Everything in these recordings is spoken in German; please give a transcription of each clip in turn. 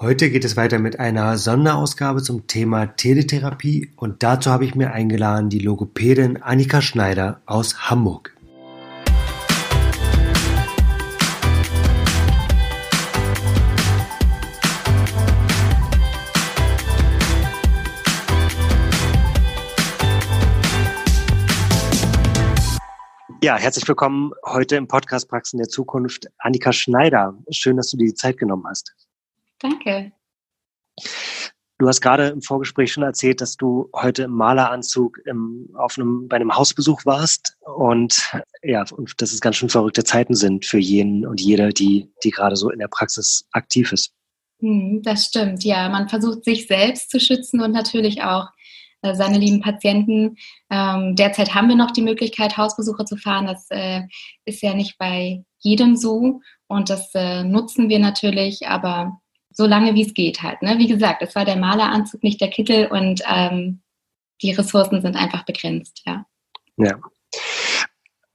Heute geht es weiter mit einer Sonderausgabe zum Thema Teletherapie und dazu habe ich mir eingeladen die Logopädin Annika Schneider aus Hamburg. Ja, herzlich willkommen heute im Podcast Praxen der Zukunft, Annika Schneider. Schön, dass du dir die Zeit genommen hast. Danke. Du hast gerade im Vorgespräch schon erzählt, dass du heute im Maleranzug im, auf einem, bei einem Hausbesuch warst und ja, und dass es ganz schön verrückte Zeiten sind für jeden und jede, die, die gerade so in der Praxis aktiv ist. Hm, das stimmt, ja. Man versucht sich selbst zu schützen und natürlich auch äh, seine lieben Patienten. Ähm, derzeit haben wir noch die Möglichkeit, Hausbesuche zu fahren. Das äh, ist ja nicht bei jedem so und das äh, nutzen wir natürlich, aber so lange wie es geht halt. Ne? Wie gesagt, es war der Maleranzug, nicht der Kittel und ähm, die Ressourcen sind einfach begrenzt, ja. Ja.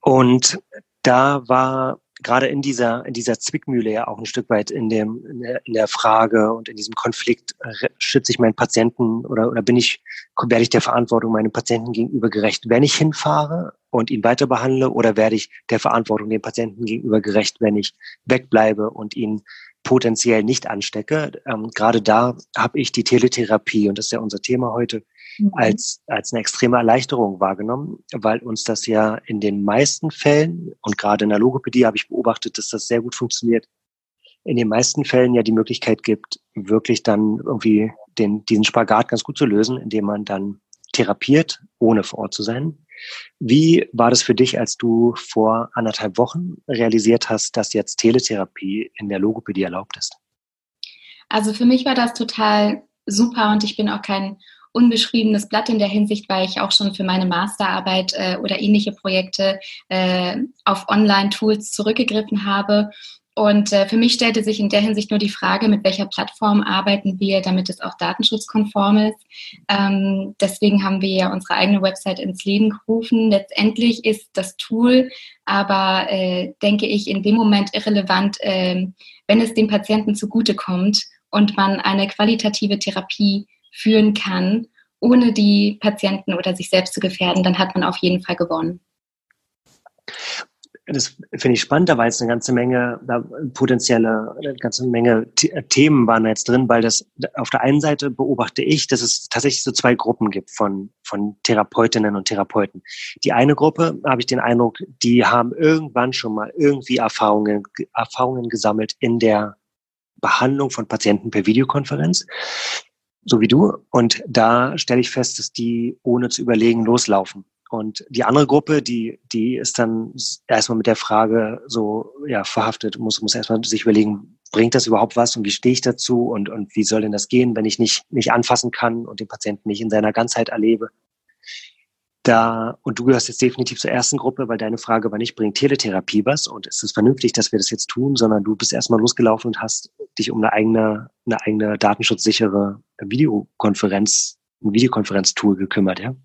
Und da war gerade in dieser, in dieser Zwickmühle ja auch ein Stück weit in dem, in der, in der Frage und in diesem Konflikt, äh, schütze ich meinen Patienten oder, oder bin ich, werde ich der Verantwortung meinem Patienten gegenüber gerecht, wenn ich hinfahre und ihn weiter behandle oder werde ich der Verantwortung dem Patienten gegenüber gerecht, wenn ich wegbleibe und ihn potenziell nicht anstecke. Ähm, gerade da habe ich die Teletherapie, und das ist ja unser Thema heute, mhm. als, als eine extreme Erleichterung wahrgenommen, weil uns das ja in den meisten Fällen, und gerade in der Logopädie habe ich beobachtet, dass das sehr gut funktioniert, in den meisten Fällen ja die Möglichkeit gibt, wirklich dann irgendwie den, diesen Spagat ganz gut zu lösen, indem man dann therapiert, ohne vor Ort zu sein. Wie war das für dich, als du vor anderthalb Wochen realisiert hast, dass jetzt Teletherapie in der Logopädie erlaubt ist? Also für mich war das total super und ich bin auch kein unbeschriebenes Blatt in der Hinsicht, weil ich auch schon für meine Masterarbeit äh, oder ähnliche Projekte äh, auf Online-Tools zurückgegriffen habe und äh, für mich stellte sich in der Hinsicht nur die Frage, mit welcher Plattform arbeiten wir, damit es auch datenschutzkonform ist. Ähm, deswegen haben wir ja unsere eigene Website ins Leben gerufen. Letztendlich ist das Tool aber, äh, denke ich, in dem Moment irrelevant, äh, wenn es dem Patienten zugutekommt und man eine qualitative Therapie führen kann, ohne die Patienten oder sich selbst zu gefährden, dann hat man auf jeden Fall gewonnen das finde ich spannend, da war jetzt eine ganze Menge, da potenzielle, eine ganze Menge äh, Themen waren jetzt drin, weil das auf der einen Seite beobachte ich, dass es tatsächlich so zwei Gruppen gibt von, von Therapeutinnen und Therapeuten. Die eine Gruppe, habe ich den Eindruck, die haben irgendwann schon mal irgendwie Erfahrungen, Erfahrungen gesammelt in der Behandlung von Patienten per Videokonferenz so wie du. Und da stelle ich fest, dass die ohne zu überlegen loslaufen. Und die andere Gruppe, die, die ist dann erstmal mit der Frage so, ja, verhaftet, muss, muss erstmal sich überlegen, bringt das überhaupt was und wie stehe ich dazu und, und wie soll denn das gehen, wenn ich nicht, nicht anfassen kann und den Patienten nicht in seiner Ganzheit erlebe. Da, und du gehörst jetzt definitiv zur ersten Gruppe, weil deine Frage war nicht, bringt Teletherapie was und ist es vernünftig, dass wir das jetzt tun, sondern du bist erstmal losgelaufen und hast dich um eine eigene, eine eigene datenschutzsichere Videokonferenz, ein Videokonferenztool gekümmert, ja?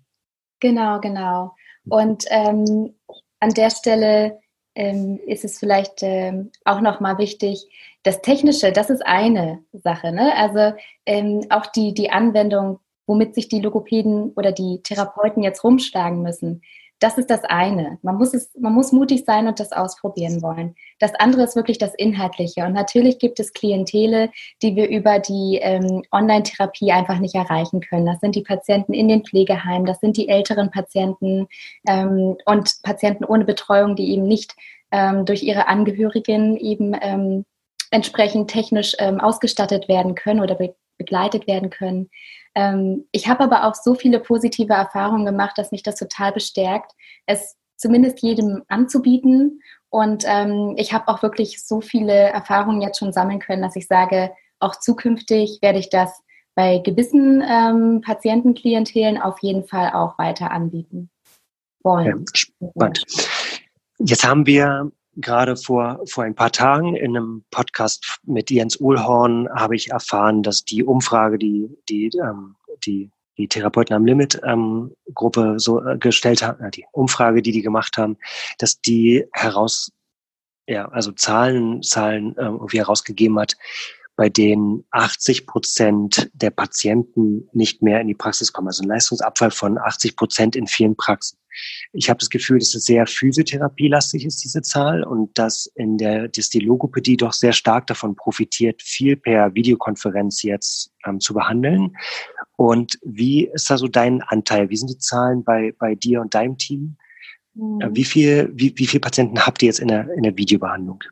Genau, genau. Und ähm, an der Stelle ähm, ist es vielleicht ähm, auch nochmal wichtig, das Technische, das ist eine Sache. Ne? Also ähm, auch die, die Anwendung, womit sich die Logopäden oder die Therapeuten jetzt rumschlagen müssen, das ist das eine. Man muss es, man muss mutig sein und das ausprobieren wollen. Das andere ist wirklich das Inhaltliche. Und natürlich gibt es Klientele, die wir über die ähm, Online-Therapie einfach nicht erreichen können. Das sind die Patienten in den Pflegeheimen, das sind die älteren Patienten ähm, und Patienten ohne Betreuung, die eben nicht ähm, durch ihre Angehörigen eben ähm, entsprechend technisch ähm, ausgestattet werden können oder be begleitet werden können. Ähm, ich habe aber auch so viele positive Erfahrungen gemacht, dass mich das total bestärkt, es zumindest jedem anzubieten. Und ähm, ich habe auch wirklich so viele Erfahrungen jetzt schon sammeln können, dass ich sage, auch zukünftig werde ich das bei gewissen ähm, Patientenklientelen auf jeden Fall auch weiter anbieten wollen. Ja, spannend. Jetzt haben wir gerade vor, vor ein paar Tagen in einem Podcast mit Jens Uhlhorn habe ich erfahren, dass die Umfrage, die, die, ähm, die, die Therapeuten am Limit ähm, Gruppe so äh, gestellt hat, äh, die Umfrage, die die gemacht haben, dass die heraus, ja, also Zahlen, Zahlen äh, irgendwie herausgegeben hat, bei denen 80 Prozent der Patienten nicht mehr in die Praxis kommen. Also ein Leistungsabfall von 80 Prozent in vielen Praxen. Ich habe das Gefühl, dass es sehr physiotherapielastig ist, diese Zahl, und dass in der, dass die Logopädie doch sehr stark davon profitiert, viel per Videokonferenz jetzt ähm, zu behandeln. Und wie ist da so dein Anteil? Wie sind die Zahlen bei, bei dir und deinem Team? Mhm. Wie viel, wie, wie viele Patienten habt ihr jetzt in der, in der Videobehandlung?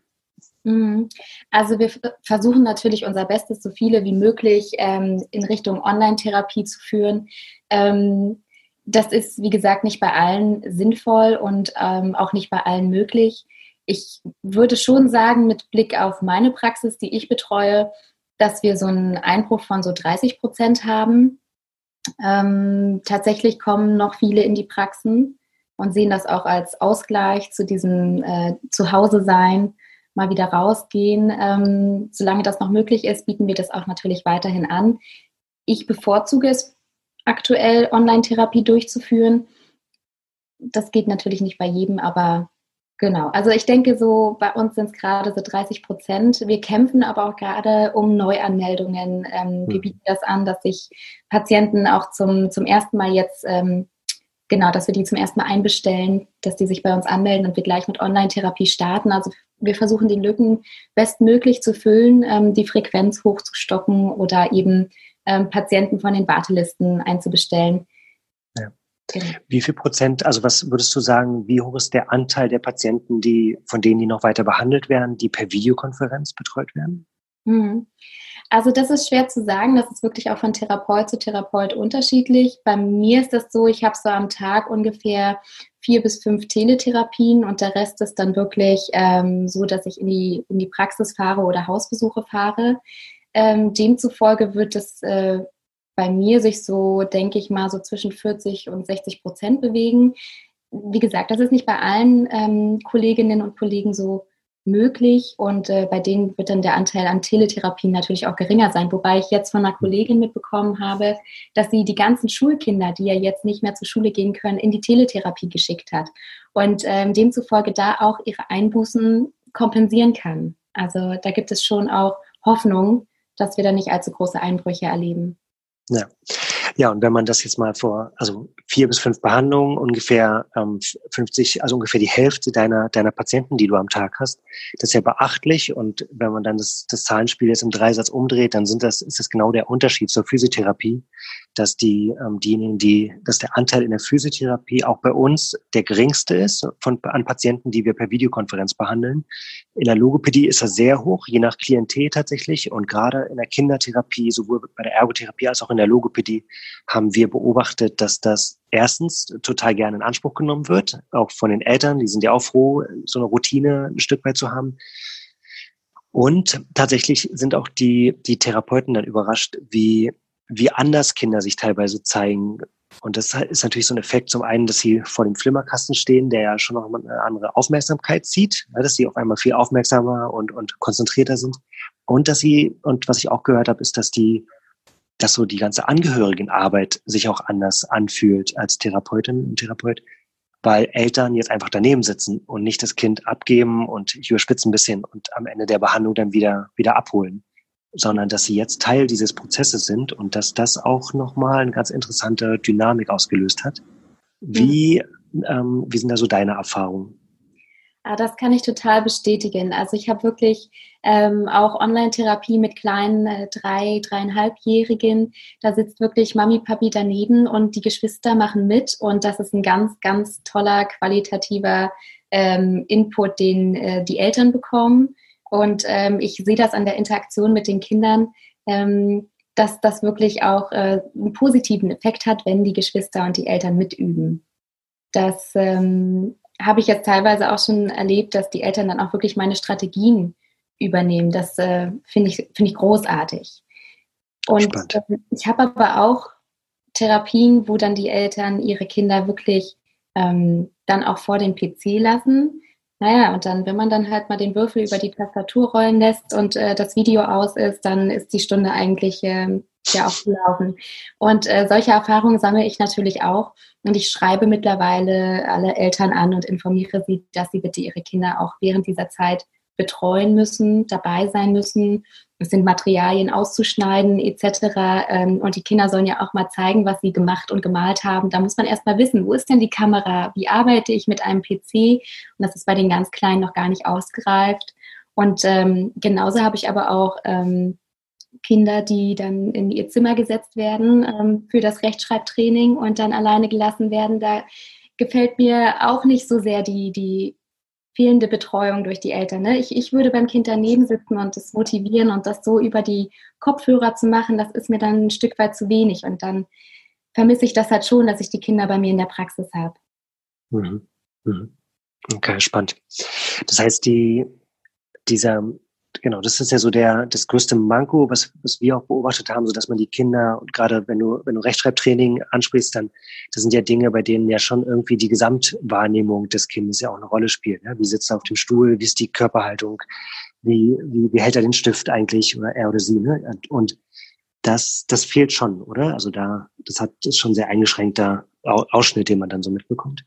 Mhm. Also wir versuchen natürlich unser Bestes, so viele wie möglich ähm, in Richtung Online-Therapie zu führen. Ähm, das ist, wie gesagt, nicht bei allen sinnvoll und ähm, auch nicht bei allen möglich. Ich würde schon sagen, mit Blick auf meine Praxis, die ich betreue, dass wir so einen Einbruch von so 30 Prozent haben. Ähm, tatsächlich kommen noch viele in die Praxen und sehen das auch als Ausgleich zu diesem äh, Zuhause sein, mal wieder rausgehen. Ähm, solange das noch möglich ist, bieten wir das auch natürlich weiterhin an. Ich bevorzuge es aktuell, Online-Therapie durchzuführen. Das geht natürlich nicht bei jedem, aber Genau, also ich denke so, bei uns sind es gerade so 30 Prozent. Wir kämpfen aber auch gerade um Neuanmeldungen. Ähm, Wir hm. bieten das an, dass sich Patienten auch zum, zum ersten Mal jetzt, ähm, genau, dass wir die zum ersten Mal einbestellen, dass die sich bei uns anmelden und wir gleich mit Online-Therapie starten. Also wir versuchen die Lücken bestmöglich zu füllen, ähm, die Frequenz hochzustocken oder eben ähm, Patienten von den Wartelisten einzubestellen. Genau. Wie viel Prozent, also was würdest du sagen, wie hoch ist der Anteil der Patienten, die, von denen die noch weiter behandelt werden, die per Videokonferenz betreut werden? Mhm. Also das ist schwer zu sagen, das ist wirklich auch von Therapeut zu Therapeut unterschiedlich. Bei mir ist das so, ich habe so am Tag ungefähr vier bis fünf Teletherapien und der Rest ist dann wirklich ähm, so, dass ich in die, in die Praxis fahre oder Hausbesuche fahre. Ähm, demzufolge wird es äh, bei mir sich so, denke ich mal, so zwischen 40 und 60 Prozent bewegen. Wie gesagt, das ist nicht bei allen ähm, Kolleginnen und Kollegen so möglich und äh, bei denen wird dann der Anteil an Teletherapien natürlich auch geringer sein. Wobei ich jetzt von einer Kollegin mitbekommen habe, dass sie die ganzen Schulkinder, die ja jetzt nicht mehr zur Schule gehen können, in die Teletherapie geschickt hat und ähm, demzufolge da auch ihre Einbußen kompensieren kann. Also da gibt es schon auch Hoffnung, dass wir da nicht allzu große Einbrüche erleben. Ja. Ja, und wenn man das jetzt mal vor, also vier bis fünf Behandlungen, ungefähr ähm, 50, also ungefähr die Hälfte deiner, deiner Patienten, die du am Tag hast, das ist ja beachtlich. Und wenn man dann das, das Zahlenspiel jetzt im Dreisatz umdreht, dann sind das, ist das genau der Unterschied zur Physiotherapie, dass die, ähm, diejenigen, die, dass der Anteil in der Physiotherapie auch bei uns der geringste ist von, an Patienten, die wir per Videokonferenz behandeln. In der Logopädie ist er sehr hoch, je nach Klientel tatsächlich. Und gerade in der Kindertherapie, sowohl bei der Ergotherapie als auch in der Logopädie, haben wir beobachtet, dass das erstens total gerne in Anspruch genommen wird, auch von den Eltern. Die sind ja auch froh, so eine Routine ein Stück weit zu haben. Und tatsächlich sind auch die, die Therapeuten dann überrascht, wie, wie anders Kinder sich teilweise zeigen. Und das ist natürlich so ein Effekt zum einen, dass sie vor dem Flimmerkasten stehen, der ja schon noch eine andere Aufmerksamkeit zieht, dass sie auf einmal viel aufmerksamer und, und konzentrierter sind. Und dass sie, und was ich auch gehört habe, ist, dass die dass so die ganze Angehörigenarbeit sich auch anders anfühlt als Therapeutin und Therapeut, weil Eltern jetzt einfach daneben sitzen und nicht das Kind abgeben und ich überspitze ein bisschen und am Ende der Behandlung dann wieder, wieder abholen, sondern dass sie jetzt Teil dieses Prozesses sind und dass das auch nochmal eine ganz interessante Dynamik ausgelöst hat. Wie, ähm, wie sind da so deine Erfahrungen? Ah, das kann ich total bestätigen. Also ich habe wirklich ähm, auch Online-Therapie mit kleinen äh, drei, dreieinhalbjährigen. Da sitzt wirklich Mami, Papi daneben und die Geschwister machen mit und das ist ein ganz, ganz toller qualitativer ähm, Input, den äh, die Eltern bekommen. Und ähm, ich sehe das an der Interaktion mit den Kindern, ähm, dass das wirklich auch äh, einen positiven Effekt hat, wenn die Geschwister und die Eltern mitüben. Das ähm, habe ich jetzt teilweise auch schon erlebt, dass die Eltern dann auch wirklich meine Strategien übernehmen. Das äh, finde ich, find ich großartig. Und äh, ich habe aber auch Therapien, wo dann die Eltern ihre Kinder wirklich ähm, dann auch vor dem PC lassen. Naja, und dann, wenn man dann halt mal den Würfel über die Tastatur rollen lässt und äh, das Video aus ist, dann ist die Stunde eigentlich äh, ja auch gelaufen. Und äh, solche Erfahrungen sammle ich natürlich auch. Und ich schreibe mittlerweile alle Eltern an und informiere sie, dass sie bitte ihre Kinder auch während dieser Zeit betreuen müssen, dabei sein müssen es sind Materialien auszuschneiden etc. Ähm, und die Kinder sollen ja auch mal zeigen, was sie gemacht und gemalt haben. Da muss man erst mal wissen, wo ist denn die Kamera? Wie arbeite ich mit einem PC? Und das ist bei den ganz Kleinen noch gar nicht ausgereift. Und ähm, genauso habe ich aber auch ähm, Kinder, die dann in ihr Zimmer gesetzt werden ähm, für das Rechtschreibtraining und dann alleine gelassen werden. Da gefällt mir auch nicht so sehr die, die fehlende Betreuung durch die Eltern. Ne? Ich, ich würde beim Kind daneben sitzen und das motivieren und das so über die Kopfhörer zu machen, das ist mir dann ein Stück weit zu wenig. Und dann vermisse ich das halt schon, dass ich die Kinder bei mir in der Praxis habe. Mhm. Mhm. Okay, spannend. Das heißt, die, dieser genau, das ist ja so der, das größte Manko, was, was wir auch beobachtet haben, so dass man die Kinder, und gerade wenn du, wenn du Rechtschreibtraining ansprichst, dann, das sind ja Dinge, bei denen ja schon irgendwie die Gesamtwahrnehmung des Kindes ja auch eine Rolle spielt. Ne? Wie sitzt er auf dem Stuhl? Wie ist die Körperhaltung? Wie, wie, wie hält er den Stift eigentlich? Oder er oder sie, ne? Und das, das fehlt schon, oder? Also da, das hat, ist schon sehr eingeschränkter Ausschnitt, den man dann so mitbekommt.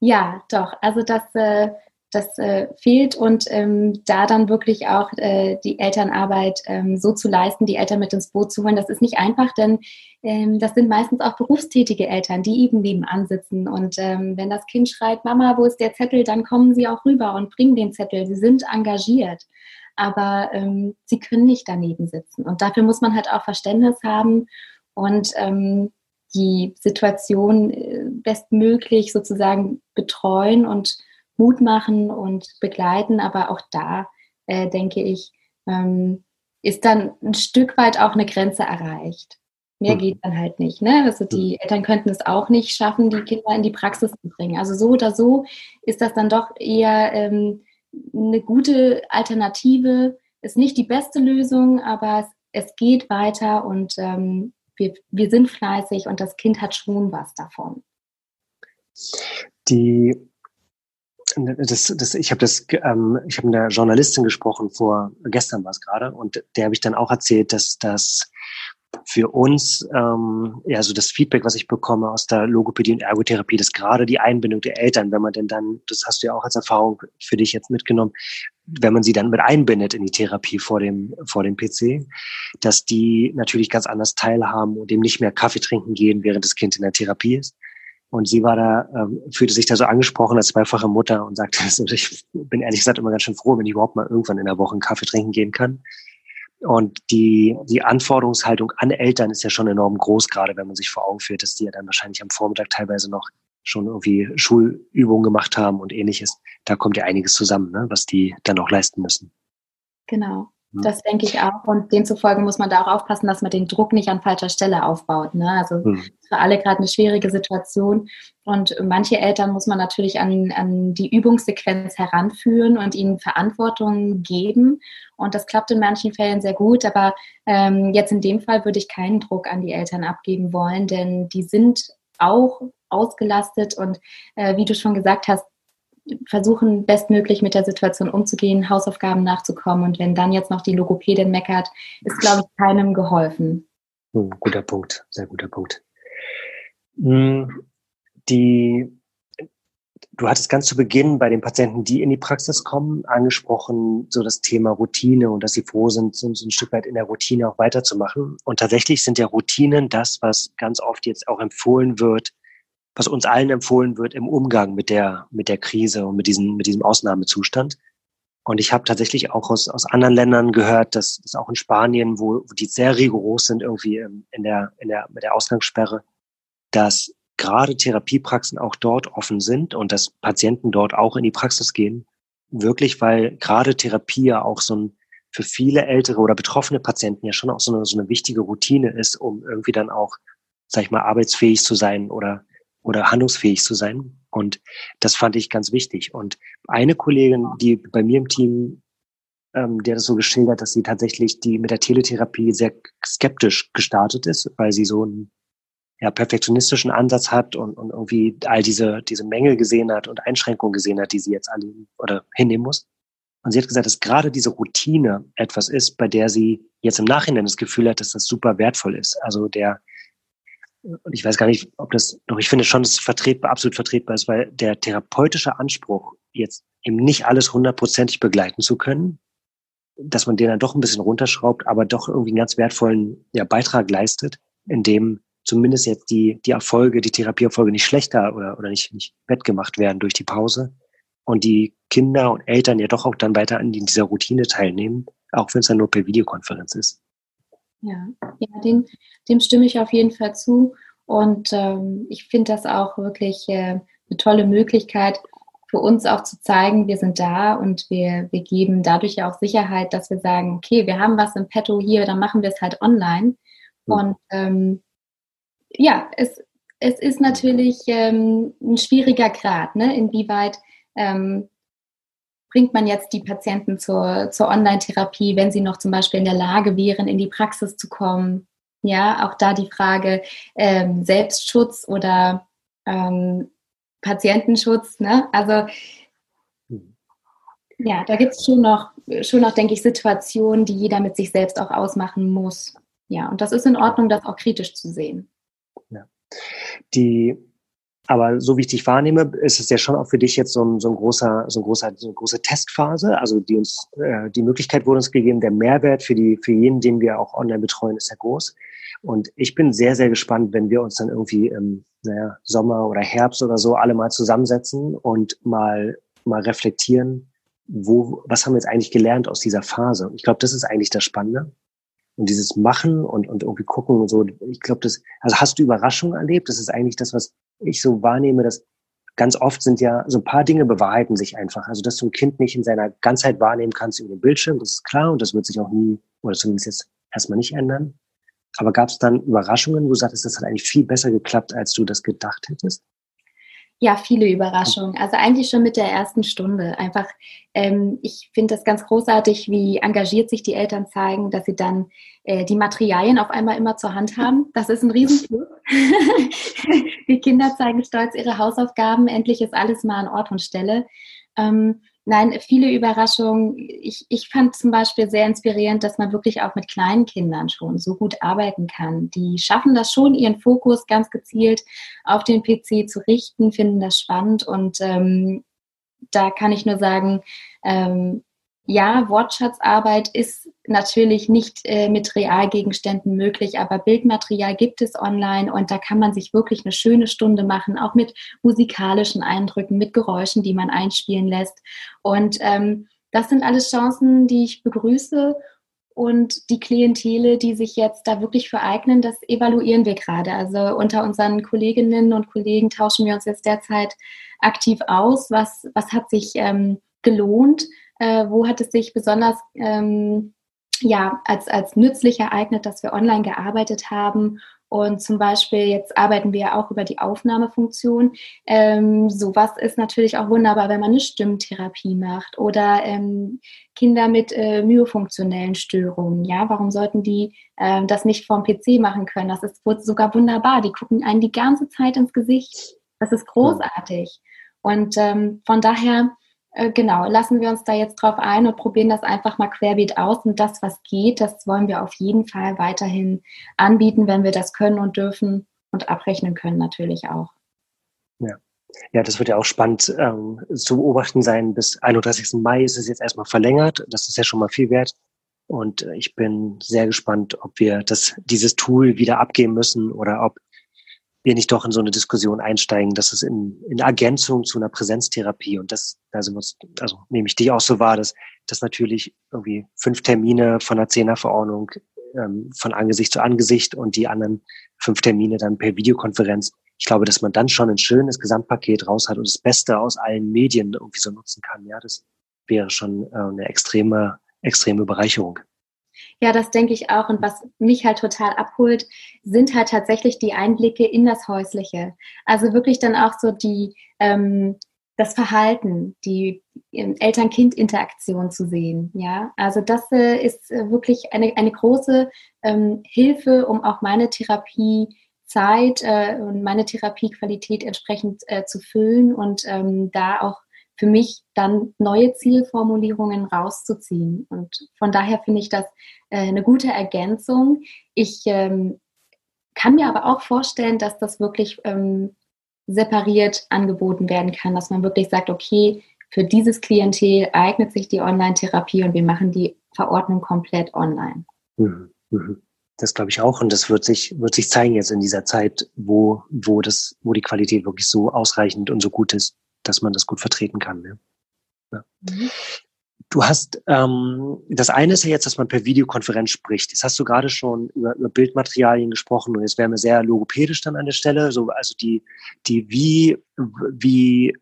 Ja, doch. Also das, äh, das äh, fehlt und ähm, da dann wirklich auch äh, die Elternarbeit ähm, so zu leisten, die Eltern mit ins Boot zu holen, das ist nicht einfach, denn ähm, das sind meistens auch berufstätige Eltern, die eben nebenan sitzen. Und ähm, wenn das Kind schreit, Mama, wo ist der Zettel, dann kommen sie auch rüber und bringen den Zettel. Sie sind engagiert, aber ähm, sie können nicht daneben sitzen. Und dafür muss man halt auch Verständnis haben und ähm, die Situation äh, bestmöglich sozusagen betreuen und Mut machen und begleiten. Aber auch da äh, denke ich, ähm, ist dann ein Stück weit auch eine Grenze erreicht. Mehr mhm. geht dann halt nicht. Ne? Also die mhm. Eltern könnten es auch nicht schaffen, die Kinder in die Praxis zu bringen. Also so oder so ist das dann doch eher ähm, eine gute Alternative. Ist nicht die beste Lösung, aber es, es geht weiter und ähm, wir, wir sind fleißig und das Kind hat schon was davon. Die das, das, ich habe das, ähm, ich habe mit einer Journalistin gesprochen vor gestern war es gerade und der habe ich dann auch erzählt, dass das für uns ähm, ja so das Feedback, was ich bekomme aus der Logopädie und Ergotherapie, dass gerade die Einbindung der Eltern, wenn man denn dann, das hast du ja auch als Erfahrung für dich jetzt mitgenommen, wenn man sie dann mit einbindet in die Therapie vor dem vor dem PC, dass die natürlich ganz anders teilhaben und dem nicht mehr Kaffee trinken gehen, während das Kind in der Therapie ist, und sie war da, ähm, fühlte sich da so angesprochen als zweifache Mutter und sagte, also ich bin ehrlich gesagt immer ganz schön froh, wenn ich überhaupt mal irgendwann in der Woche einen Kaffee trinken gehen kann. Und die, die Anforderungshaltung an Eltern ist ja schon enorm groß, gerade wenn man sich vor Augen führt, dass die ja dann wahrscheinlich am Vormittag teilweise noch schon irgendwie Schulübungen gemacht haben und ähnliches. Da kommt ja einiges zusammen, ne, was die dann auch leisten müssen. Genau. Das denke ich auch. Und demzufolge muss man da auch aufpassen, dass man den Druck nicht an falscher Stelle aufbaut. Ne? Also mhm. für alle gerade eine schwierige Situation. Und manche Eltern muss man natürlich an, an die Übungssequenz heranführen und ihnen Verantwortung geben. Und das klappt in manchen Fällen sehr gut. Aber ähm, jetzt in dem Fall würde ich keinen Druck an die Eltern abgeben wollen, denn die sind auch ausgelastet und äh, wie du schon gesagt hast, versuchen, bestmöglich mit der Situation umzugehen, Hausaufgaben nachzukommen. Und wenn dann jetzt noch die Logopädin meckert, ist, glaube ich, keinem geholfen. Oh, guter Punkt, sehr guter Punkt. Hm, die, du hattest ganz zu Beginn bei den Patienten, die in die Praxis kommen, angesprochen, so das Thema Routine und dass sie froh sind, so ein Stück weit in der Routine auch weiterzumachen. Und tatsächlich sind ja Routinen das, was ganz oft jetzt auch empfohlen wird, was uns allen empfohlen wird im Umgang mit der, mit der Krise und mit diesem, mit diesem Ausnahmezustand. Und ich habe tatsächlich auch aus, aus anderen Ländern gehört, dass, dass auch in Spanien, wo, wo die sehr rigoros sind irgendwie in der, in der, mit der Ausgangssperre, dass gerade Therapiepraxen auch dort offen sind und dass Patienten dort auch in die Praxis gehen. Wirklich, weil gerade Therapie ja auch so ein für viele ältere oder betroffene Patienten ja schon auch so eine, so eine wichtige Routine ist, um irgendwie dann auch, sag ich mal, arbeitsfähig zu sein oder oder handlungsfähig zu sein. Und das fand ich ganz wichtig. Und eine Kollegin, die bei mir im Team, ähm, der das so geschildert, dass sie tatsächlich die mit der Teletherapie sehr skeptisch gestartet ist, weil sie so einen ja, perfektionistischen Ansatz hat und, und irgendwie all diese, diese Mängel gesehen hat und Einschränkungen gesehen hat, die sie jetzt alle oder hinnehmen muss. Und sie hat gesagt, dass gerade diese Routine etwas ist, bei der sie jetzt im Nachhinein das Gefühl hat, dass das super wertvoll ist. Also der, und ich weiß gar nicht, ob das, doch ich finde schon, dass es vertretbar, absolut vertretbar ist, weil der therapeutische Anspruch, jetzt eben nicht alles hundertprozentig begleiten zu können, dass man den dann doch ein bisschen runterschraubt, aber doch irgendwie einen ganz wertvollen ja, Beitrag leistet, indem zumindest jetzt die, die Erfolge, die Therapieerfolge nicht schlechter oder, oder nicht, nicht wettgemacht werden durch die Pause und die Kinder und Eltern ja doch auch dann weiter an dieser Routine teilnehmen, auch wenn es dann nur per Videokonferenz ist. Ja, ja dem, dem stimme ich auf jeden Fall zu. Und ähm, ich finde das auch wirklich äh, eine tolle Möglichkeit für uns auch zu zeigen, wir sind da und wir, wir geben dadurch ja auch Sicherheit, dass wir sagen, okay, wir haben was im Petto hier, dann machen wir es halt online. Mhm. Und ähm, ja, es, es ist natürlich ähm, ein schwieriger Grad, ne? inwieweit ähm, bringt man jetzt die Patienten zur, zur Online-Therapie, wenn sie noch zum Beispiel in der Lage wären, in die Praxis zu kommen. Ja, auch da die Frage ähm, Selbstschutz oder ähm, Patientenschutz. Ne? Also ja, da gibt es schon noch, schon noch, denke ich, Situationen, die jeder mit sich selbst auch ausmachen muss. Ja, und das ist in Ordnung, das auch kritisch zu sehen. Ja. Die, aber so wie ich dich wahrnehme, ist es ja schon auch für dich jetzt so ein, so ein großer, so ein großer, so eine große Testphase. Also die uns, äh, die Möglichkeit wurde uns gegeben, der Mehrwert für die, für jeden, den wir auch online betreuen, ist ja groß. Und ich bin sehr, sehr gespannt, wenn wir uns dann irgendwie im naja, Sommer oder Herbst oder so alle mal zusammensetzen und mal, mal reflektieren, wo, was haben wir jetzt eigentlich gelernt aus dieser Phase? Ich glaube, das ist eigentlich das Spannende. Und dieses Machen und, und irgendwie gucken und so, ich glaube, das, also hast du Überraschungen erlebt? Das ist eigentlich das, was ich so wahrnehme, dass ganz oft sind ja so ein paar Dinge bewahrheiten sich einfach. Also, dass du ein Kind nicht in seiner Ganzheit wahrnehmen kannst über den Bildschirm, das ist klar und das wird sich auch nie, oder zumindest jetzt erstmal nicht ändern. Aber gab es dann Überraschungen, wo du sagtest, das hat eigentlich viel besser geklappt, als du das gedacht hättest? Ja, viele Überraschungen. Also eigentlich schon mit der ersten Stunde. Einfach, ähm, ich finde das ganz großartig, wie engagiert sich die Eltern zeigen, dass sie dann äh, die Materialien auf einmal immer zur Hand haben. Das ist ein Riesenflug. die Kinder zeigen stolz ihre Hausaufgaben. Endlich ist alles mal an Ort und Stelle. Ähm, Nein, viele Überraschungen. Ich, ich fand zum Beispiel sehr inspirierend, dass man wirklich auch mit kleinen Kindern schon so gut arbeiten kann. Die schaffen das schon, ihren Fokus ganz gezielt auf den PC zu richten, finden das spannend und ähm, da kann ich nur sagen, ähm, ja, Wortschatzarbeit ist natürlich nicht äh, mit Realgegenständen möglich, aber Bildmaterial gibt es online und da kann man sich wirklich eine schöne Stunde machen, auch mit musikalischen Eindrücken, mit Geräuschen, die man einspielen lässt. Und ähm, das sind alles Chancen, die ich begrüße. Und die Klientele, die sich jetzt da wirklich vereignen, das evaluieren wir gerade. Also unter unseren Kolleginnen und Kollegen tauschen wir uns jetzt derzeit aktiv aus. Was, was hat sich ähm, gelohnt? Äh, wo hat es sich besonders ähm, ja, als, als nützlich ereignet, dass wir online gearbeitet haben. Und zum Beispiel, jetzt arbeiten wir auch über die Aufnahmefunktion. Ähm, sowas ist natürlich auch wunderbar, wenn man eine Stimmtherapie macht oder ähm, Kinder mit äh, myofunktionellen Störungen. Ja, warum sollten die äh, das nicht vom PC machen können? Das ist sogar wunderbar. Die gucken einen die ganze Zeit ins Gesicht. Das ist großartig. Und ähm, von daher äh, genau, lassen wir uns da jetzt drauf ein und probieren das einfach mal querbeet aus. Und das, was geht, das wollen wir auf jeden Fall weiterhin anbieten, wenn wir das können und dürfen und abrechnen können natürlich auch. Ja. Ja, das wird ja auch spannend ähm, zu beobachten sein. Bis 31. Mai ist es jetzt erstmal verlängert. Das ist ja schon mal viel wert. Und äh, ich bin sehr gespannt, ob wir das, dieses Tool wieder abgeben müssen oder ob wir nicht doch in so eine Diskussion einsteigen, dass es in, in Ergänzung zu einer Präsenztherapie und das, wir uns, also nehme ich dich auch so wahr, dass, dass natürlich irgendwie fünf Termine von der Zehnerverordnung ähm, von Angesicht zu Angesicht und die anderen fünf Termine dann per Videokonferenz. Ich glaube, dass man dann schon ein schönes Gesamtpaket raus hat und das Beste aus allen Medien irgendwie so nutzen kann. Ja, das wäre schon äh, eine extreme, extreme Bereicherung. Ja, das denke ich auch. Und was mich halt total abholt, sind halt tatsächlich die Einblicke in das Häusliche. Also wirklich dann auch so die, ähm, das Verhalten, die ähm, Eltern-Kind-Interaktion zu sehen. Ja, also das äh, ist äh, wirklich eine, eine große ähm, Hilfe, um auch meine Therapie Zeit äh, und meine Therapiequalität entsprechend äh, zu füllen und ähm, da auch für mich dann neue Zielformulierungen rauszuziehen. Und von daher finde ich das äh, eine gute Ergänzung. Ich ähm, kann mir aber auch vorstellen, dass das wirklich ähm, separiert angeboten werden kann, dass man wirklich sagt, okay, für dieses Klientel eignet sich die Online-Therapie und wir machen die Verordnung komplett online. Mhm. Mhm. Das glaube ich auch. Und das wird sich, wird sich zeigen jetzt in dieser Zeit, wo, wo das, wo die Qualität wirklich so ausreichend und so gut ist, dass man das gut vertreten kann. Ne? Ja. Mhm. Du hast, ähm, das eine ist ja jetzt, dass man per Videokonferenz spricht. Jetzt hast du gerade schon über, über Bildmaterialien gesprochen und jetzt wären wir sehr logopädisch dann an der Stelle. So, also die, die wie, wie,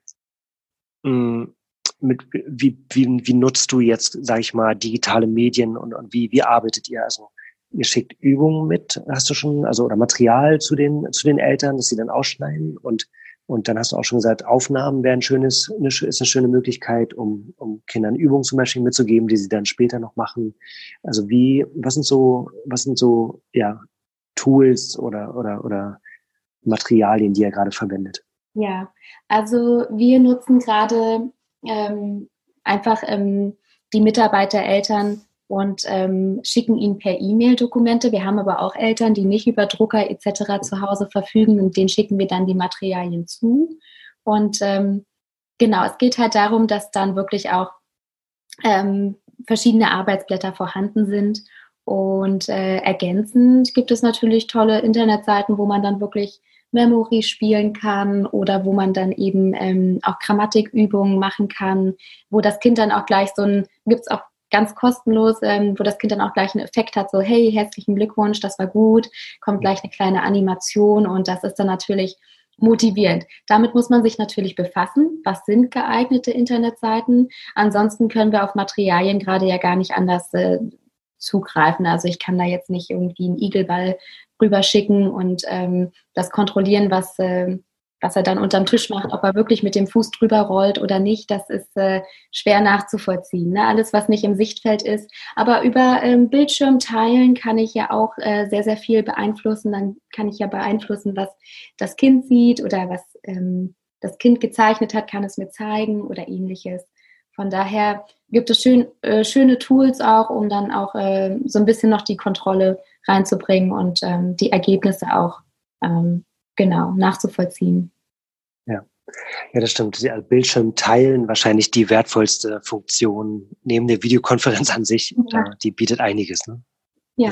mh, mm, mit, wie, wie, wie nutzt du jetzt, sage ich mal, digitale Medien und, und wie, wie arbeitet ihr? Also ihr schickt Übungen mit, hast du schon, also oder Material zu den, zu den Eltern, dass sie dann ausschneiden und und dann hast du auch schon gesagt, Aufnahmen wären schönes, eine, ist eine schöne Möglichkeit, um, um Kindern Übungen zum Beispiel mitzugeben, die sie dann später noch machen. Also wie, was sind so, was sind so, ja, Tools oder, oder, oder Materialien, die ihr gerade verwendet? Ja, also wir nutzen gerade ähm, einfach ähm, die Mitarbeiter, Eltern und ähm, schicken ihnen per E-Mail Dokumente. Wir haben aber auch Eltern, die nicht über Drucker etc. zu Hause verfügen und denen schicken wir dann die Materialien zu. Und ähm, genau, es geht halt darum, dass dann wirklich auch ähm, verschiedene Arbeitsblätter vorhanden sind. Und äh, ergänzend gibt es natürlich tolle Internetseiten, wo man dann wirklich Memory spielen kann oder wo man dann eben ähm, auch Grammatikübungen machen kann, wo das Kind dann auch gleich so ein, gibt es auch ganz kostenlos, ähm, wo das Kind dann auch gleich einen Effekt hat, so hey, herzlichen Glückwunsch, das war gut, kommt gleich eine kleine Animation und das ist dann natürlich motivierend. Damit muss man sich natürlich befassen. Was sind geeignete Internetseiten? Ansonsten können wir auf Materialien gerade ja gar nicht anders äh, zugreifen. Also ich kann da jetzt nicht irgendwie einen Igelball rüberschicken und ähm, das kontrollieren, was, äh, was er dann unterm Tisch macht, ob er wirklich mit dem Fuß drüber rollt oder nicht, das ist äh, schwer nachzuvollziehen. Ne? Alles, was nicht im Sichtfeld ist. Aber über ähm, Bildschirm teilen kann ich ja auch äh, sehr, sehr viel beeinflussen. Dann kann ich ja beeinflussen, was das Kind sieht oder was ähm, das Kind gezeichnet hat, kann es mir zeigen oder ähnliches. Von daher gibt es schön, äh, schöne Tools auch, um dann auch äh, so ein bisschen noch die Kontrolle reinzubringen und ähm, die Ergebnisse auch ähm, genau nachzuvollziehen. Ja. Das stimmt. Die Bildschirm teilen wahrscheinlich die wertvollste Funktion neben der Videokonferenz an sich. Ja. Die bietet einiges. Ne? Ja.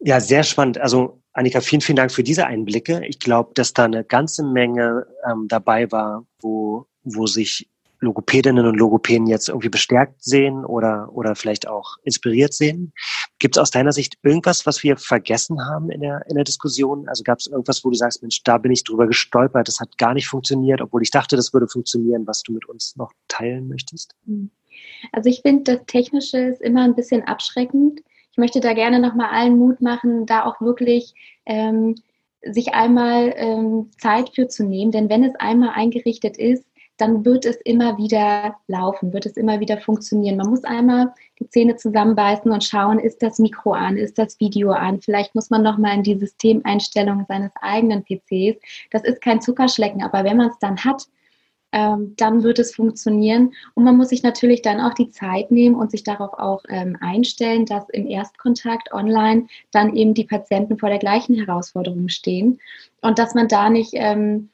Ja, sehr spannend. Also Annika, vielen, vielen Dank für diese Einblicke. Ich glaube, dass da eine ganze Menge ähm, dabei war, wo, wo sich Logopädinnen und Logopäden jetzt irgendwie bestärkt sehen oder, oder vielleicht auch inspiriert sehen. Gibt es aus deiner Sicht irgendwas, was wir vergessen haben in der, in der Diskussion? Also gab es irgendwas, wo du sagst, Mensch, da bin ich drüber gestolpert, das hat gar nicht funktioniert, obwohl ich dachte, das würde funktionieren, was du mit uns noch teilen möchtest? Hm. Also ich finde, das Technische ist immer ein bisschen abschreckend. Ich möchte da gerne nochmal allen Mut machen, da auch wirklich ähm, sich einmal ähm, Zeit für zu nehmen. Denn wenn es einmal eingerichtet ist, dann wird es immer wieder laufen, wird es immer wieder funktionieren. Man muss einmal die Zähne zusammenbeißen und schauen, ist das Mikro an, ist das Video an. Vielleicht muss man nochmal in die Systemeinstellungen seines eigenen PCs. Das ist kein Zuckerschlecken, aber wenn man es dann hat, ähm, dann wird es funktionieren. Und man muss sich natürlich dann auch die Zeit nehmen und sich darauf auch ähm, einstellen, dass im Erstkontakt online dann eben die Patienten vor der gleichen Herausforderung stehen und dass man da nicht, ähm,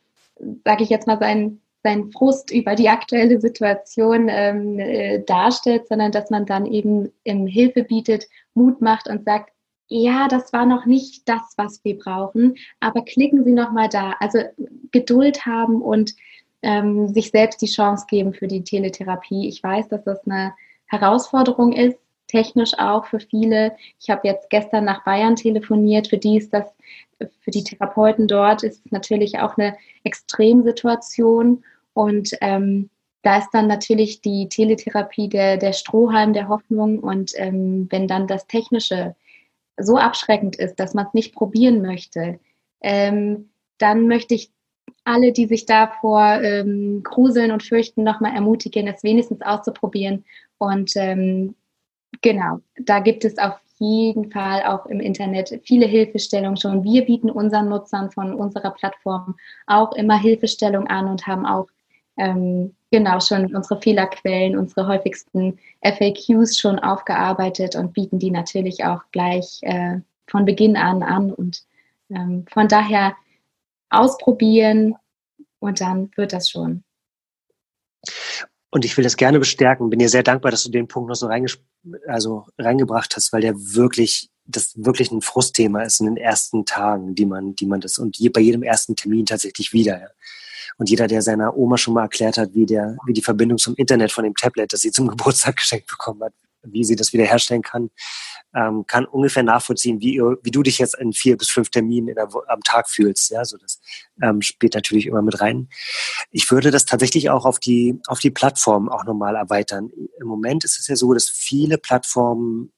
sage ich jetzt mal, seinen seinen Frust über die aktuelle Situation ähm, äh, darstellt, sondern dass man dann eben ähm, Hilfe bietet, Mut macht und sagt, ja, das war noch nicht das, was wir brauchen, aber klicken Sie noch mal da. Also Geduld haben und ähm, sich selbst die Chance geben für die Teletherapie. Ich weiß, dass das eine Herausforderung ist, technisch auch für viele. Ich habe jetzt gestern nach Bayern telefoniert. Für die ist das, für die Therapeuten dort ist es natürlich auch eine Extremsituation. Und ähm, da ist dann natürlich die Teletherapie der, der Strohhalm der Hoffnung. Und ähm, wenn dann das Technische so abschreckend ist, dass man es nicht probieren möchte, ähm, dann möchte ich alle, die sich davor ähm, gruseln und fürchten, nochmal ermutigen, es wenigstens auszuprobieren. Und ähm, genau, da gibt es auf jeden Fall auch im Internet viele Hilfestellungen schon. Wir bieten unseren Nutzern von unserer Plattform auch immer Hilfestellung an und haben auch ähm, genau schon unsere Fehlerquellen, unsere häufigsten FAQs schon aufgearbeitet und bieten die natürlich auch gleich äh, von Beginn an an. Und ähm, von daher ausprobieren und dann wird das schon. Und ich will das gerne bestärken. Bin dir sehr dankbar, dass du den Punkt noch so also reingebracht hast, weil der wirklich, das wirklich ein Frustthema ist in den ersten Tagen, die man, die man das und je, bei jedem ersten Termin tatsächlich wieder. Ja. Und jeder, der seiner Oma schon mal erklärt hat, wie der, wie die Verbindung zum Internet von dem Tablet, das sie zum Geburtstag geschenkt bekommen hat, wie sie das wiederherstellen kann, ähm, kann ungefähr nachvollziehen, wie, wie du dich jetzt in vier bis fünf Terminen der, am Tag fühlst. Ja, so das ähm, spielt natürlich immer mit rein. Ich würde das tatsächlich auch auf die auf die Plattform auch nochmal erweitern. Im Moment ist es ja so, dass viele Plattformen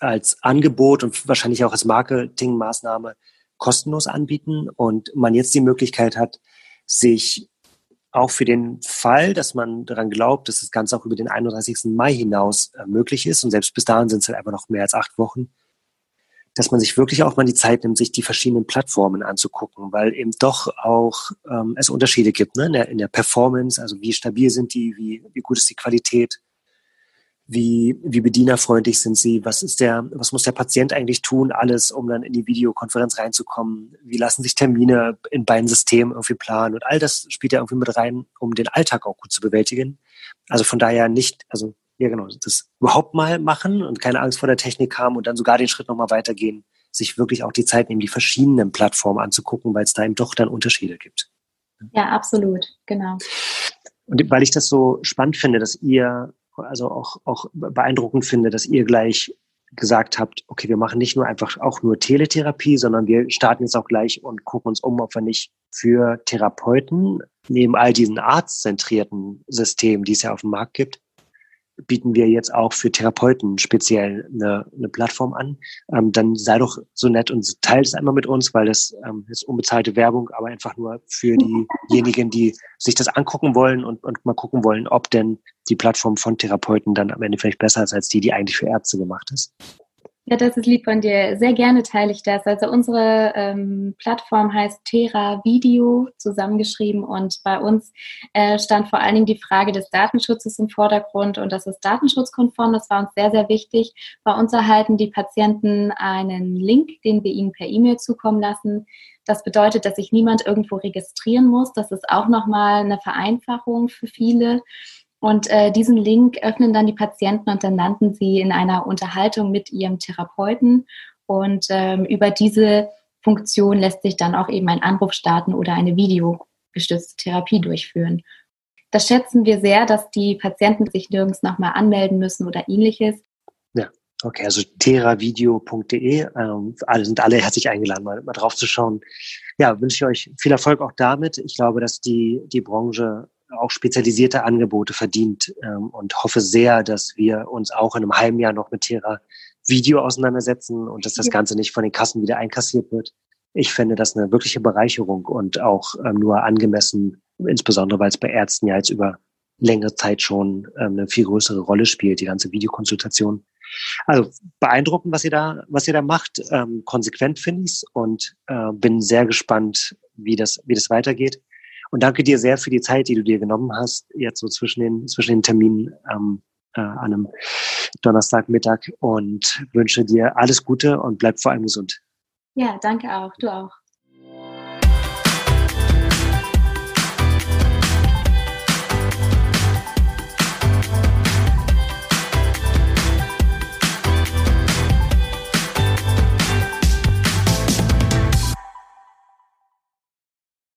als Angebot und wahrscheinlich auch als Marketingmaßnahme kostenlos anbieten und man jetzt die Möglichkeit hat, sich auch für den Fall, dass man daran glaubt, dass das Ganze auch über den 31. Mai hinaus äh, möglich ist, und selbst bis dahin sind es halt einfach noch mehr als acht Wochen, dass man sich wirklich auch mal die Zeit nimmt, sich die verschiedenen Plattformen anzugucken, weil eben doch auch ähm, es Unterschiede gibt ne? in, der, in der Performance, also wie stabil sind die, wie, wie gut ist die Qualität, wie, wie bedienerfreundlich sind sie, was ist der, was muss der Patient eigentlich tun, alles, um dann in die Videokonferenz reinzukommen, wie lassen sich Termine in beiden Systemen irgendwie planen und all das spielt ja irgendwie mit rein, um den Alltag auch gut zu bewältigen. Also von daher nicht, also ja genau, das überhaupt mal machen und keine Angst vor der Technik haben und dann sogar den Schritt nochmal weitergehen, sich wirklich auch die Zeit nehmen, die verschiedenen Plattformen anzugucken, weil es da eben doch dann Unterschiede gibt. Ja, absolut, genau. Und weil ich das so spannend finde, dass ihr also auch, auch beeindruckend finde, dass ihr gleich gesagt habt, okay, wir machen nicht nur einfach auch nur Teletherapie, sondern wir starten jetzt auch gleich und gucken uns um, ob wir nicht für Therapeuten neben all diesen arztzentrierten Systemen, die es ja auf dem Markt gibt, bieten wir jetzt auch für Therapeuten speziell eine, eine Plattform an. Ähm, dann sei doch so nett und teile es einmal mit uns, weil das ähm, ist unbezahlte Werbung, aber einfach nur für diejenigen, die sich das angucken wollen und, und mal gucken wollen, ob denn die Plattform von Therapeuten dann am Ende vielleicht besser ist als die, die eigentlich für Ärzte gemacht ist. Ja, das ist lieb von dir. Sehr gerne teile ich das. Also unsere ähm, Plattform heißt Terra Video zusammengeschrieben und bei uns äh, stand vor allen Dingen die Frage des Datenschutzes im Vordergrund und das ist datenschutzkonform. Das war uns sehr, sehr wichtig. Bei uns erhalten die Patienten einen Link, den wir ihnen per E-Mail zukommen lassen. Das bedeutet, dass sich niemand irgendwo registrieren muss. Das ist auch nochmal eine Vereinfachung für viele. Und äh, diesen Link öffnen dann die Patienten und dann landen sie in einer Unterhaltung mit ihrem Therapeuten. Und ähm, über diese Funktion lässt sich dann auch eben ein Anruf starten oder eine videogestützte Therapie durchführen. Das schätzen wir sehr, dass die Patienten sich nirgends nochmal anmelden müssen oder ähnliches. Ja, okay, also teravideo.de, ähm, alle sind alle herzlich eingeladen, mal, mal drauf zu schauen. Ja, wünsche ich euch viel Erfolg auch damit. Ich glaube, dass die, die Branche auch spezialisierte Angebote verdient ähm, und hoffe sehr, dass wir uns auch in einem halben Jahr noch mit Thera Video auseinandersetzen und dass das Ganze nicht von den Kassen wieder einkassiert wird. Ich fände das eine wirkliche Bereicherung und auch ähm, nur angemessen, insbesondere weil es bei Ärzten ja jetzt über längere Zeit schon ähm, eine viel größere Rolle spielt, die ganze Videokonsultation. Also beeindruckend, was ihr da, was ihr da macht. Ähm, konsequent finde ich und äh, bin sehr gespannt, wie das, wie das weitergeht. Und danke dir sehr für die Zeit, die du dir genommen hast, jetzt so zwischen den, zwischen den Terminen ähm, äh, an einem Donnerstagmittag und wünsche dir alles Gute und bleib vor allem gesund. Ja, danke auch. Du auch.